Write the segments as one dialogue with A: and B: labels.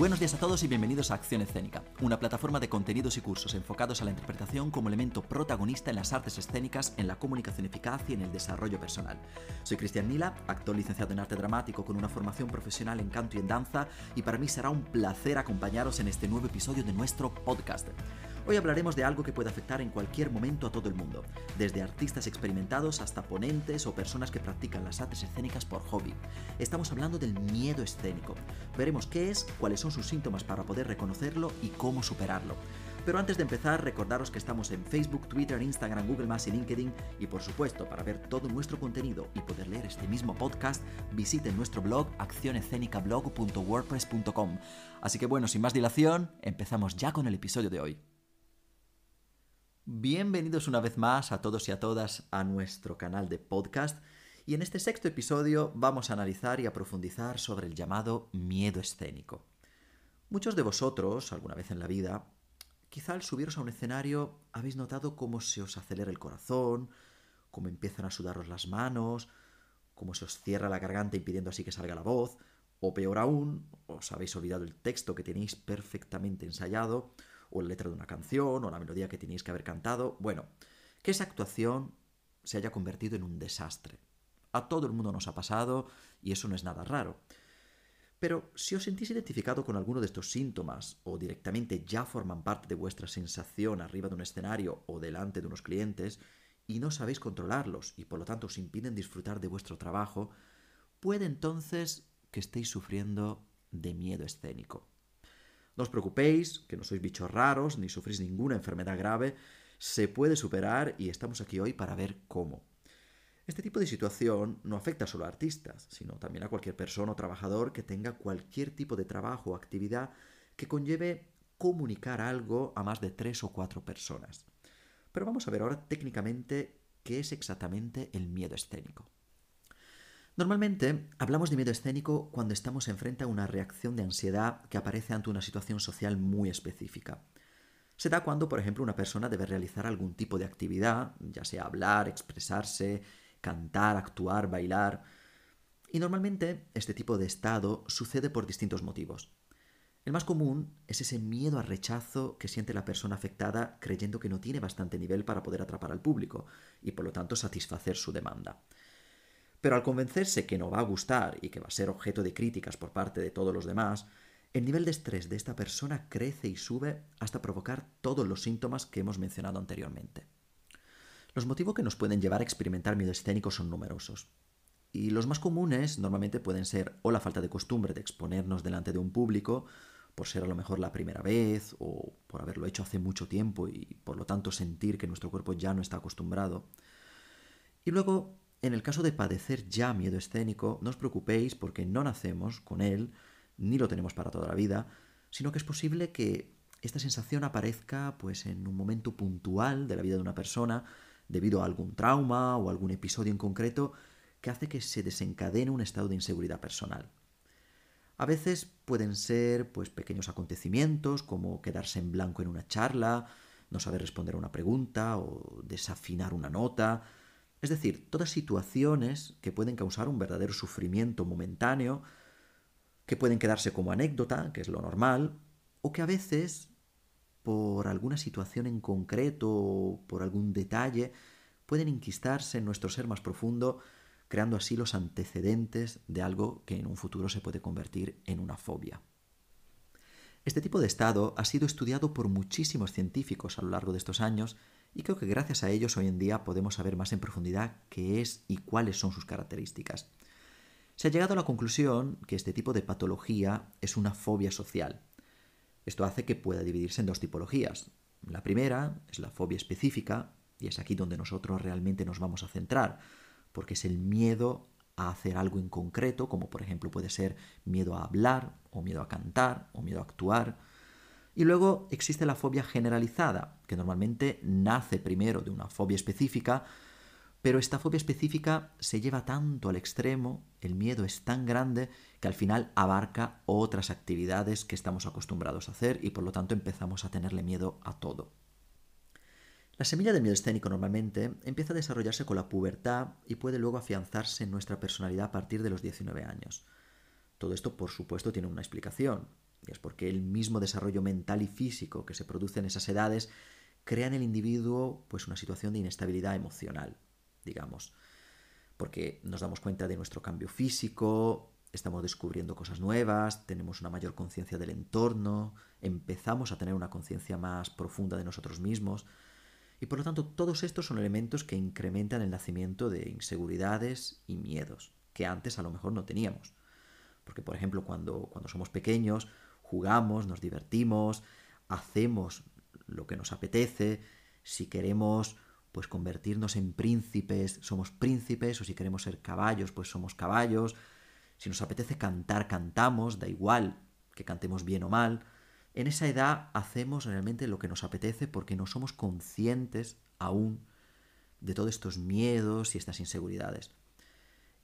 A: Buenos días a todos y bienvenidos a Acción Escénica, una plataforma de contenidos y cursos enfocados a la interpretación como elemento protagonista en las artes escénicas, en la comunicación eficaz y en el desarrollo personal. Soy Cristian Nila, actor licenciado en arte dramático con una formación profesional en canto y en danza, y para mí será un placer acompañaros en este nuevo episodio de nuestro podcast. Hoy hablaremos de algo que puede afectar en cualquier momento a todo el mundo, desde artistas experimentados hasta ponentes o personas que practican las artes escénicas por hobby. Estamos hablando del miedo escénico. Veremos qué es, cuáles son sus síntomas para poder reconocerlo y cómo superarlo. Pero antes de empezar, recordaros que estamos en Facebook, Twitter, Instagram, Google y LinkedIn y por supuesto, para ver todo nuestro contenido y poder leer este mismo podcast, visiten nuestro blog accionescenicablog.wordpress.com. Así que bueno, sin más dilación, empezamos ya con el episodio de hoy. Bienvenidos una vez más a todos y a todas a nuestro canal de podcast y en este sexto episodio vamos a analizar y a profundizar sobre el llamado miedo escénico. Muchos de vosotros, alguna vez en la vida, quizá al subiros a un escenario habéis notado cómo se os acelera el corazón, cómo empiezan a sudaros las manos, cómo se os cierra la garganta impidiendo así que salga la voz, o peor aún, os habéis olvidado el texto que tenéis perfectamente ensayado, o la letra de una canción, o la melodía que tenéis que haber cantado. Bueno, que esa actuación se haya convertido en un desastre. A todo el mundo nos ha pasado y eso no es nada raro. Pero si os sentís identificado con alguno de estos síntomas o directamente ya forman parte de vuestra sensación arriba de un escenario o delante de unos clientes y no sabéis controlarlos y por lo tanto os impiden disfrutar de vuestro trabajo, puede entonces que estéis sufriendo de miedo escénico. No os preocupéis, que no sois bichos raros ni sufrís ninguna enfermedad grave, se puede superar y estamos aquí hoy para ver cómo. Este tipo de situación no afecta solo a artistas, sino también a cualquier persona o trabajador que tenga cualquier tipo de trabajo o actividad que conlleve comunicar algo a más de tres o cuatro personas. Pero vamos a ver ahora técnicamente qué es exactamente el miedo escénico. Normalmente hablamos de miedo escénico cuando estamos enfrente a una reacción de ansiedad que aparece ante una situación social muy específica. Se da cuando, por ejemplo, una persona debe realizar algún tipo de actividad, ya sea hablar, expresarse, cantar, actuar, bailar. Y normalmente este tipo de estado sucede por distintos motivos. El más común es ese miedo al rechazo que siente la persona afectada creyendo que no tiene bastante nivel para poder atrapar al público y por lo tanto satisfacer su demanda. Pero al convencerse que no va a gustar y que va a ser objeto de críticas por parte de todos los demás, el nivel de estrés de esta persona crece y sube hasta provocar todos los síntomas que hemos mencionado anteriormente. Los motivos que nos pueden llevar a experimentar miedo escénico son numerosos. Y los más comunes normalmente pueden ser o la falta de costumbre de exponernos delante de un público, por ser a lo mejor la primera vez, o por haberlo hecho hace mucho tiempo y por lo tanto sentir que nuestro cuerpo ya no está acostumbrado. Y luego en el caso de padecer ya miedo escénico, no os preocupéis porque no nacemos con él, ni lo tenemos para toda la vida, sino que es posible que esta sensación aparezca pues en un momento puntual de la vida de una persona debido a algún trauma o algún episodio en concreto que hace que se desencadene un estado de inseguridad personal. A veces pueden ser pues pequeños acontecimientos como quedarse en blanco en una charla, no saber responder a una pregunta o desafinar una nota, es decir, todas situaciones que pueden causar un verdadero sufrimiento momentáneo, que pueden quedarse como anécdota, que es lo normal, o que a veces, por alguna situación en concreto o por algún detalle, pueden inquistarse en nuestro ser más profundo, creando así los antecedentes de algo que en un futuro se puede convertir en una fobia. Este tipo de estado ha sido estudiado por muchísimos científicos a lo largo de estos años y creo que gracias a ellos hoy en día podemos saber más en profundidad qué es y cuáles son sus características. Se ha llegado a la conclusión que este tipo de patología es una fobia social. Esto hace que pueda dividirse en dos tipologías. La primera es la fobia específica, y es aquí donde nosotros realmente nos vamos a centrar, porque es el miedo a hacer algo en concreto, como por ejemplo puede ser miedo a hablar, o miedo a cantar, o miedo a actuar, y luego existe la fobia generalizada, que normalmente nace primero de una fobia específica, pero esta fobia específica se lleva tanto al extremo, el miedo es tan grande, que al final abarca otras actividades que estamos acostumbrados a hacer y por lo tanto empezamos a tenerle miedo a todo. La semilla del miedo escénico normalmente empieza a desarrollarse con la pubertad y puede luego afianzarse en nuestra personalidad a partir de los 19 años. Todo esto, por supuesto, tiene una explicación, y es porque el mismo desarrollo mental y físico que se produce en esas edades crea en el individuo pues una situación de inestabilidad emocional, digamos, porque nos damos cuenta de nuestro cambio físico, estamos descubriendo cosas nuevas, tenemos una mayor conciencia del entorno, empezamos a tener una conciencia más profunda de nosotros mismos, y por lo tanto todos estos son elementos que incrementan el nacimiento de inseguridades y miedos, que antes a lo mejor no teníamos. Porque, por ejemplo, cuando, cuando somos pequeños, jugamos, nos divertimos, hacemos lo que nos apetece, si queremos pues convertirnos en príncipes, somos príncipes, o si queremos ser caballos, pues somos caballos, si nos apetece cantar, cantamos, da igual que cantemos bien o mal, en esa edad hacemos realmente lo que nos apetece porque no somos conscientes aún de todos estos miedos y estas inseguridades.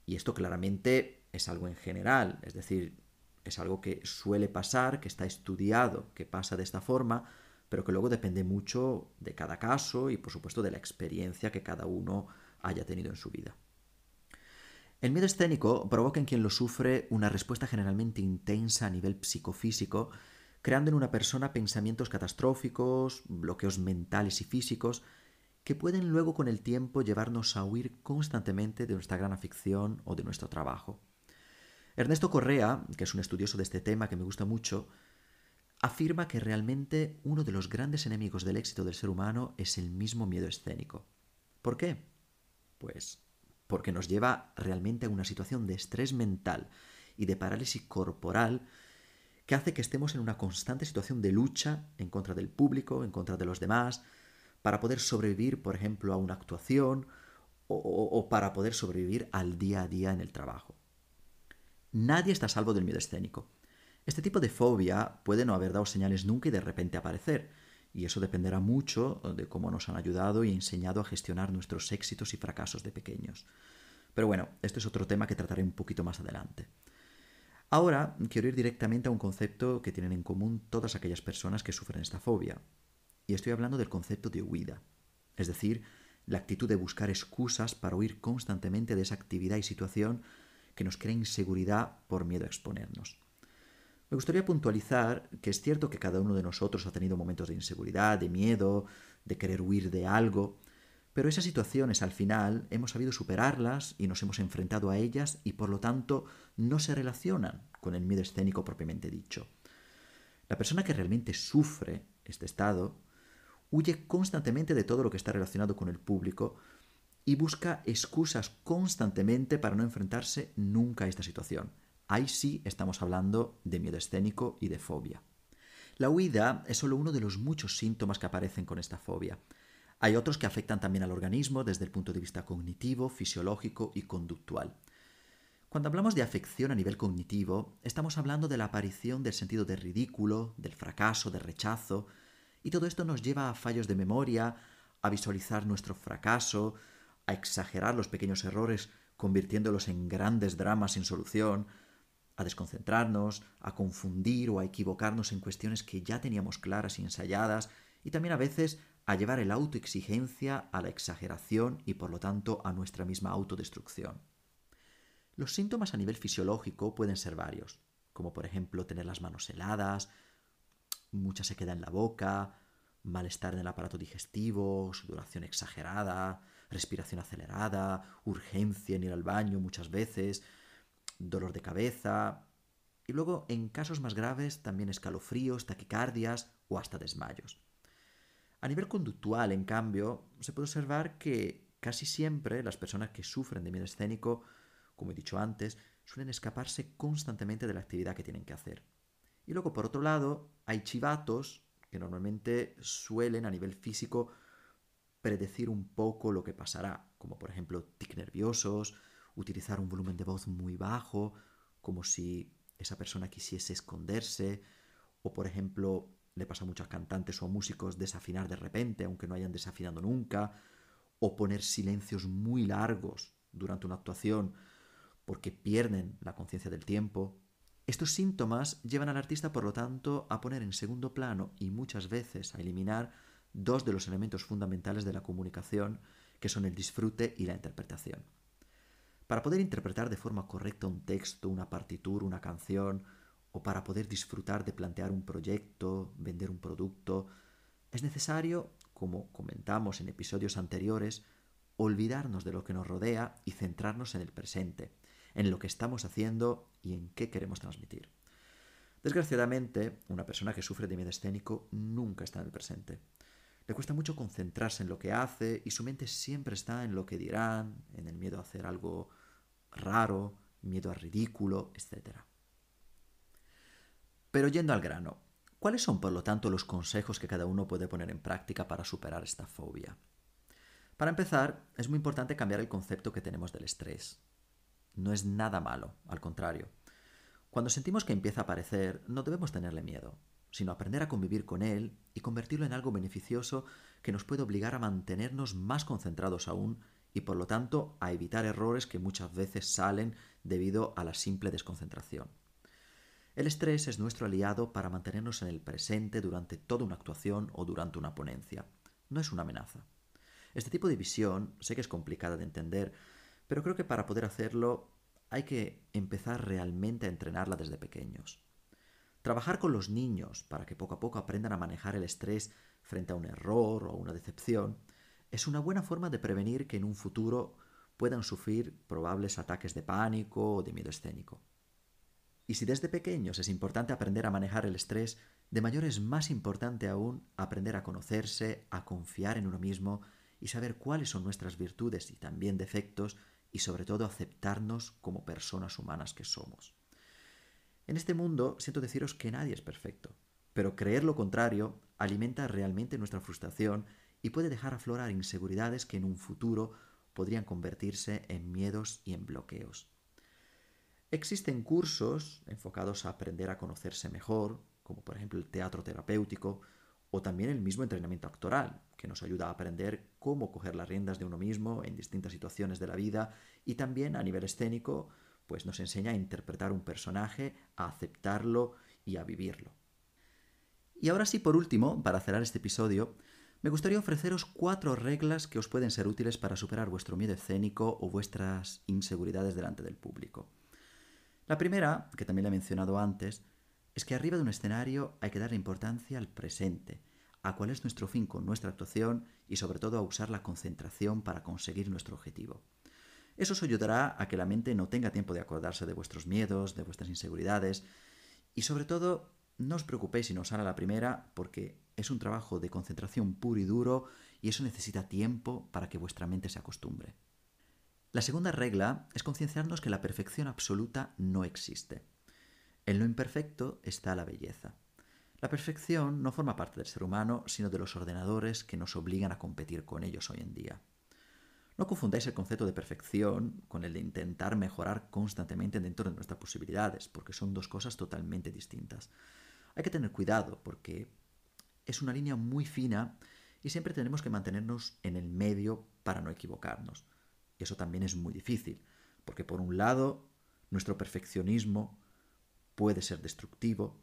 A: Y esto claramente es algo en general, es decir, es algo que suele pasar, que está estudiado, que pasa de esta forma, pero que luego depende mucho de cada caso y por supuesto de la experiencia que cada uno haya tenido en su vida. El miedo escénico provoca en quien lo sufre una respuesta generalmente intensa a nivel psicofísico, creando en una persona pensamientos catastróficos, bloqueos mentales y físicos, que pueden luego con el tiempo llevarnos a huir constantemente de nuestra gran afición o de nuestro trabajo. Ernesto Correa, que es un estudioso de este tema que me gusta mucho, afirma que realmente uno de los grandes enemigos del éxito del ser humano es el mismo miedo escénico. ¿Por qué? Pues porque nos lleva realmente a una situación de estrés mental y de parálisis corporal que hace que estemos en una constante situación de lucha en contra del público, en contra de los demás, para poder sobrevivir, por ejemplo, a una actuación o, o para poder sobrevivir al día a día en el trabajo. Nadie está a salvo del miedo escénico. Este tipo de fobia puede no haber dado señales nunca y de repente aparecer, y eso dependerá mucho de cómo nos han ayudado y enseñado a gestionar nuestros éxitos y fracasos de pequeños. Pero bueno, este es otro tema que trataré un poquito más adelante. Ahora quiero ir directamente a un concepto que tienen en común todas aquellas personas que sufren esta fobia, y estoy hablando del concepto de huida, es decir, la actitud de buscar excusas para huir constantemente de esa actividad y situación que nos crea inseguridad por miedo a exponernos. Me gustaría puntualizar que es cierto que cada uno de nosotros ha tenido momentos de inseguridad, de miedo, de querer huir de algo, pero esas situaciones al final hemos sabido superarlas y nos hemos enfrentado a ellas y por lo tanto no se relacionan con el miedo escénico propiamente dicho. La persona que realmente sufre este estado huye constantemente de todo lo que está relacionado con el público y busca excusas constantemente para no enfrentarse nunca a esta situación. Ahí sí estamos hablando de miedo escénico y de fobia. La huida es solo uno de los muchos síntomas que aparecen con esta fobia. Hay otros que afectan también al organismo desde el punto de vista cognitivo, fisiológico y conductual. Cuando hablamos de afección a nivel cognitivo, estamos hablando de la aparición del sentido de ridículo, del fracaso, del rechazo, y todo esto nos lleva a fallos de memoria, a visualizar nuestro fracaso, a exagerar los pequeños errores convirtiéndolos en grandes dramas sin solución, a desconcentrarnos, a confundir o a equivocarnos en cuestiones que ya teníamos claras y ensayadas, y también a veces a llevar el autoexigencia a la exageración y por lo tanto a nuestra misma autodestrucción. Los síntomas a nivel fisiológico pueden ser varios, como por ejemplo tener las manos heladas, mucha sequedad en la boca, malestar en el aparato digestivo, sudoración exagerada, respiración acelerada, urgencia en ir al baño muchas veces, dolor de cabeza. Y luego, en casos más graves, también escalofríos, taquicardias o hasta desmayos. A nivel conductual, en cambio, se puede observar que casi siempre las personas que sufren de miedo escénico, como he dicho antes, suelen escaparse constantemente de la actividad que tienen que hacer. Y luego, por otro lado, hay chivatos que normalmente suelen a nivel físico predecir un poco lo que pasará, como por ejemplo tic nerviosos, utilizar un volumen de voz muy bajo, como si esa persona quisiese esconderse, o por ejemplo le pasa a muchos cantantes o músicos desafinar de repente, aunque no hayan desafinado nunca, o poner silencios muy largos durante una actuación porque pierden la conciencia del tiempo. Estos síntomas llevan al artista, por lo tanto, a poner en segundo plano y muchas veces a eliminar dos de los elementos fundamentales de la comunicación, que son el disfrute y la interpretación. Para poder interpretar de forma correcta un texto, una partitura, una canción o para poder disfrutar de plantear un proyecto, vender un producto, es necesario, como comentamos en episodios anteriores, olvidarnos de lo que nos rodea y centrarnos en el presente, en lo que estamos haciendo y en qué queremos transmitir. Desgraciadamente, una persona que sufre de miedo escénico nunca está en el presente. Le cuesta mucho concentrarse en lo que hace y su mente siempre está en lo que dirán, en el miedo a hacer algo raro, miedo a ridículo, etc. Pero yendo al grano, ¿cuáles son por lo tanto los consejos que cada uno puede poner en práctica para superar esta fobia? Para empezar, es muy importante cambiar el concepto que tenemos del estrés. No es nada malo, al contrario. Cuando sentimos que empieza a aparecer, no debemos tenerle miedo, sino aprender a convivir con él y convertirlo en algo beneficioso que nos puede obligar a mantenernos más concentrados aún y por lo tanto a evitar errores que muchas veces salen debido a la simple desconcentración. El estrés es nuestro aliado para mantenernos en el presente durante toda una actuación o durante una ponencia. No es una amenaza. Este tipo de visión sé que es complicada de entender, pero creo que para poder hacerlo hay que empezar realmente a entrenarla desde pequeños. Trabajar con los niños para que poco a poco aprendan a manejar el estrés frente a un error o una decepción es una buena forma de prevenir que en un futuro puedan sufrir probables ataques de pánico o de miedo escénico. Y si desde pequeños es importante aprender a manejar el estrés, de mayor es más importante aún aprender a conocerse, a confiar en uno mismo y saber cuáles son nuestras virtudes y también defectos y sobre todo aceptarnos como personas humanas que somos. En este mundo siento deciros que nadie es perfecto, pero creer lo contrario alimenta realmente nuestra frustración y puede dejar aflorar inseguridades que en un futuro podrían convertirse en miedos y en bloqueos. Existen cursos enfocados a aprender a conocerse mejor, como por ejemplo el teatro terapéutico, o también el mismo entrenamiento actoral, que nos ayuda a aprender cómo coger las riendas de uno mismo en distintas situaciones de la vida y también a nivel escénico, pues nos enseña a interpretar un personaje, a aceptarlo y a vivirlo. Y ahora sí, por último, para cerrar este episodio, me gustaría ofreceros cuatro reglas que os pueden ser útiles para superar vuestro miedo escénico o vuestras inseguridades delante del público. La primera, que también la he mencionado antes, es que arriba de un escenario hay que darle importancia al presente, a cuál es nuestro fin con nuestra actuación y sobre todo a usar la concentración para conseguir nuestro objetivo. Eso os ayudará a que la mente no tenga tiempo de acordarse de vuestros miedos, de vuestras inseguridades y sobre todo no os preocupéis si no sale a la primera porque es un trabajo de concentración puro y duro y eso necesita tiempo para que vuestra mente se acostumbre. La segunda regla es concienciarnos que la perfección absoluta no existe. En lo imperfecto está la belleza. La perfección no forma parte del ser humano, sino de los ordenadores que nos obligan a competir con ellos hoy en día. No confundáis el concepto de perfección con el de intentar mejorar constantemente dentro de nuestras posibilidades, porque son dos cosas totalmente distintas. Hay que tener cuidado porque es una línea muy fina y siempre tenemos que mantenernos en el medio para no equivocarnos. Y eso también es muy difícil, porque por un lado, nuestro perfeccionismo puede ser destructivo,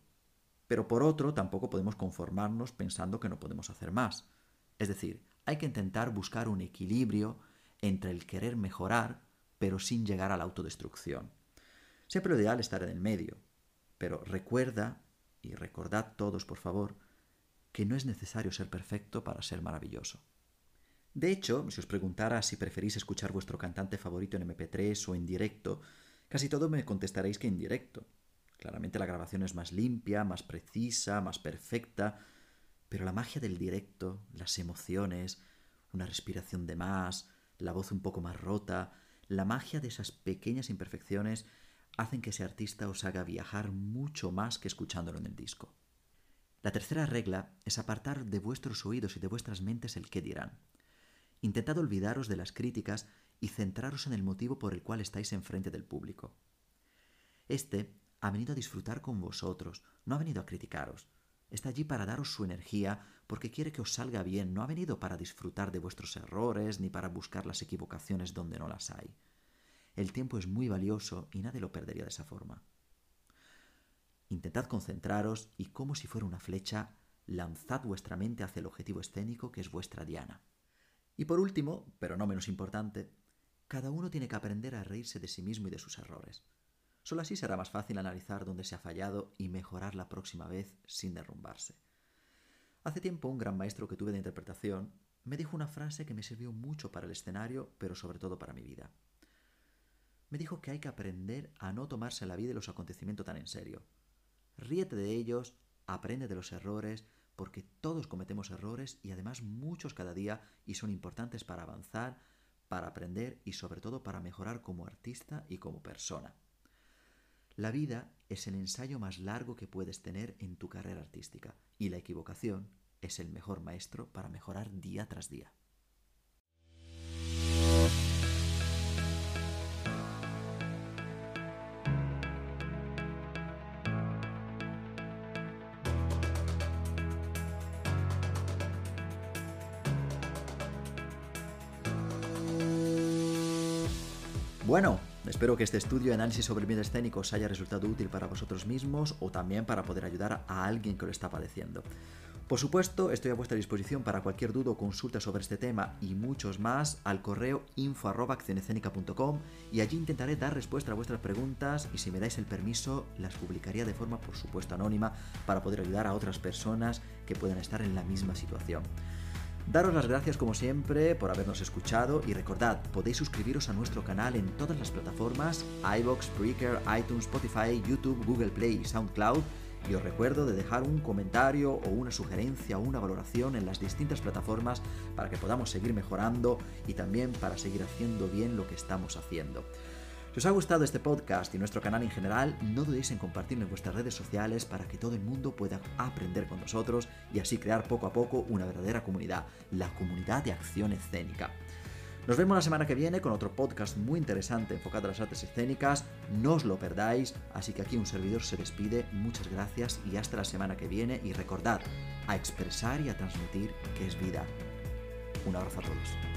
A: pero por otro tampoco podemos conformarnos pensando que no podemos hacer más. Es decir, hay que intentar buscar un equilibrio entre el querer mejorar, pero sin llegar a la autodestrucción. Siempre lo ideal es estar en el medio, pero recuerda, y recordad todos por favor, que no es necesario ser perfecto para ser maravilloso. De hecho, si os preguntara si preferís escuchar vuestro cantante favorito en MP3 o en directo, casi todo me contestaréis que en directo. Claramente la grabación es más limpia, más precisa, más perfecta, pero la magia del directo, las emociones, una respiración de más, la voz un poco más rota, la magia de esas pequeñas imperfecciones hacen que ese artista os haga viajar mucho más que escuchándolo en el disco. La tercera regla es apartar de vuestros oídos y de vuestras mentes el qué dirán. Intentad olvidaros de las críticas y centraros en el motivo por el cual estáis enfrente del público. Este ha venido a disfrutar con vosotros, no ha venido a criticaros. Está allí para daros su energía porque quiere que os salga bien, no ha venido para disfrutar de vuestros errores ni para buscar las equivocaciones donde no las hay. El tiempo es muy valioso y nadie lo perdería de esa forma. Intentad concentraros y como si fuera una flecha, lanzad vuestra mente hacia el objetivo escénico que es vuestra diana. Y por último, pero no menos importante, cada uno tiene que aprender a reírse de sí mismo y de sus errores. Solo así será más fácil analizar dónde se ha fallado y mejorar la próxima vez sin derrumbarse. Hace tiempo un gran maestro que tuve de interpretación me dijo una frase que me sirvió mucho para el escenario, pero sobre todo para mi vida. Me dijo que hay que aprender a no tomarse la vida y los acontecimientos tan en serio. Ríete de ellos, aprende de los errores, porque todos cometemos errores y además muchos cada día y son importantes para avanzar, para aprender y sobre todo para mejorar como artista y como persona. La vida es el ensayo más largo que puedes tener en tu carrera artística y la equivocación es el mejor maestro para mejorar día tras día. Bueno, espero que este estudio de análisis sobre el miedo escénico os haya resultado útil para vosotros mismos o también para poder ayudar a alguien que lo está padeciendo. Por supuesto, estoy a vuestra disposición para cualquier duda o consulta sobre este tema y muchos más al correo info.accionescénica.com y allí intentaré dar respuesta a vuestras preguntas y si me dais el permiso las publicaría de forma por supuesto anónima para poder ayudar a otras personas que puedan estar en la misma situación. Daros las gracias como siempre por habernos escuchado y recordad, podéis suscribiros a nuestro canal en todas las plataformas, iBox, Breaker, iTunes, Spotify, YouTube, Google Play y SoundCloud. Y os recuerdo de dejar un comentario o una sugerencia o una valoración en las distintas plataformas para que podamos seguir mejorando y también para seguir haciendo bien lo que estamos haciendo. Si os ha gustado este podcast y nuestro canal en general, no dudéis en compartirlo en vuestras redes sociales para que todo el mundo pueda aprender con nosotros y así crear poco a poco una verdadera comunidad, la comunidad de acción escénica. Nos vemos la semana que viene con otro podcast muy interesante enfocado a las artes escénicas. No os lo perdáis, así que aquí un servidor se despide. Muchas gracias y hasta la semana que viene. Y recordad, a expresar y a transmitir que es vida. Un abrazo a todos.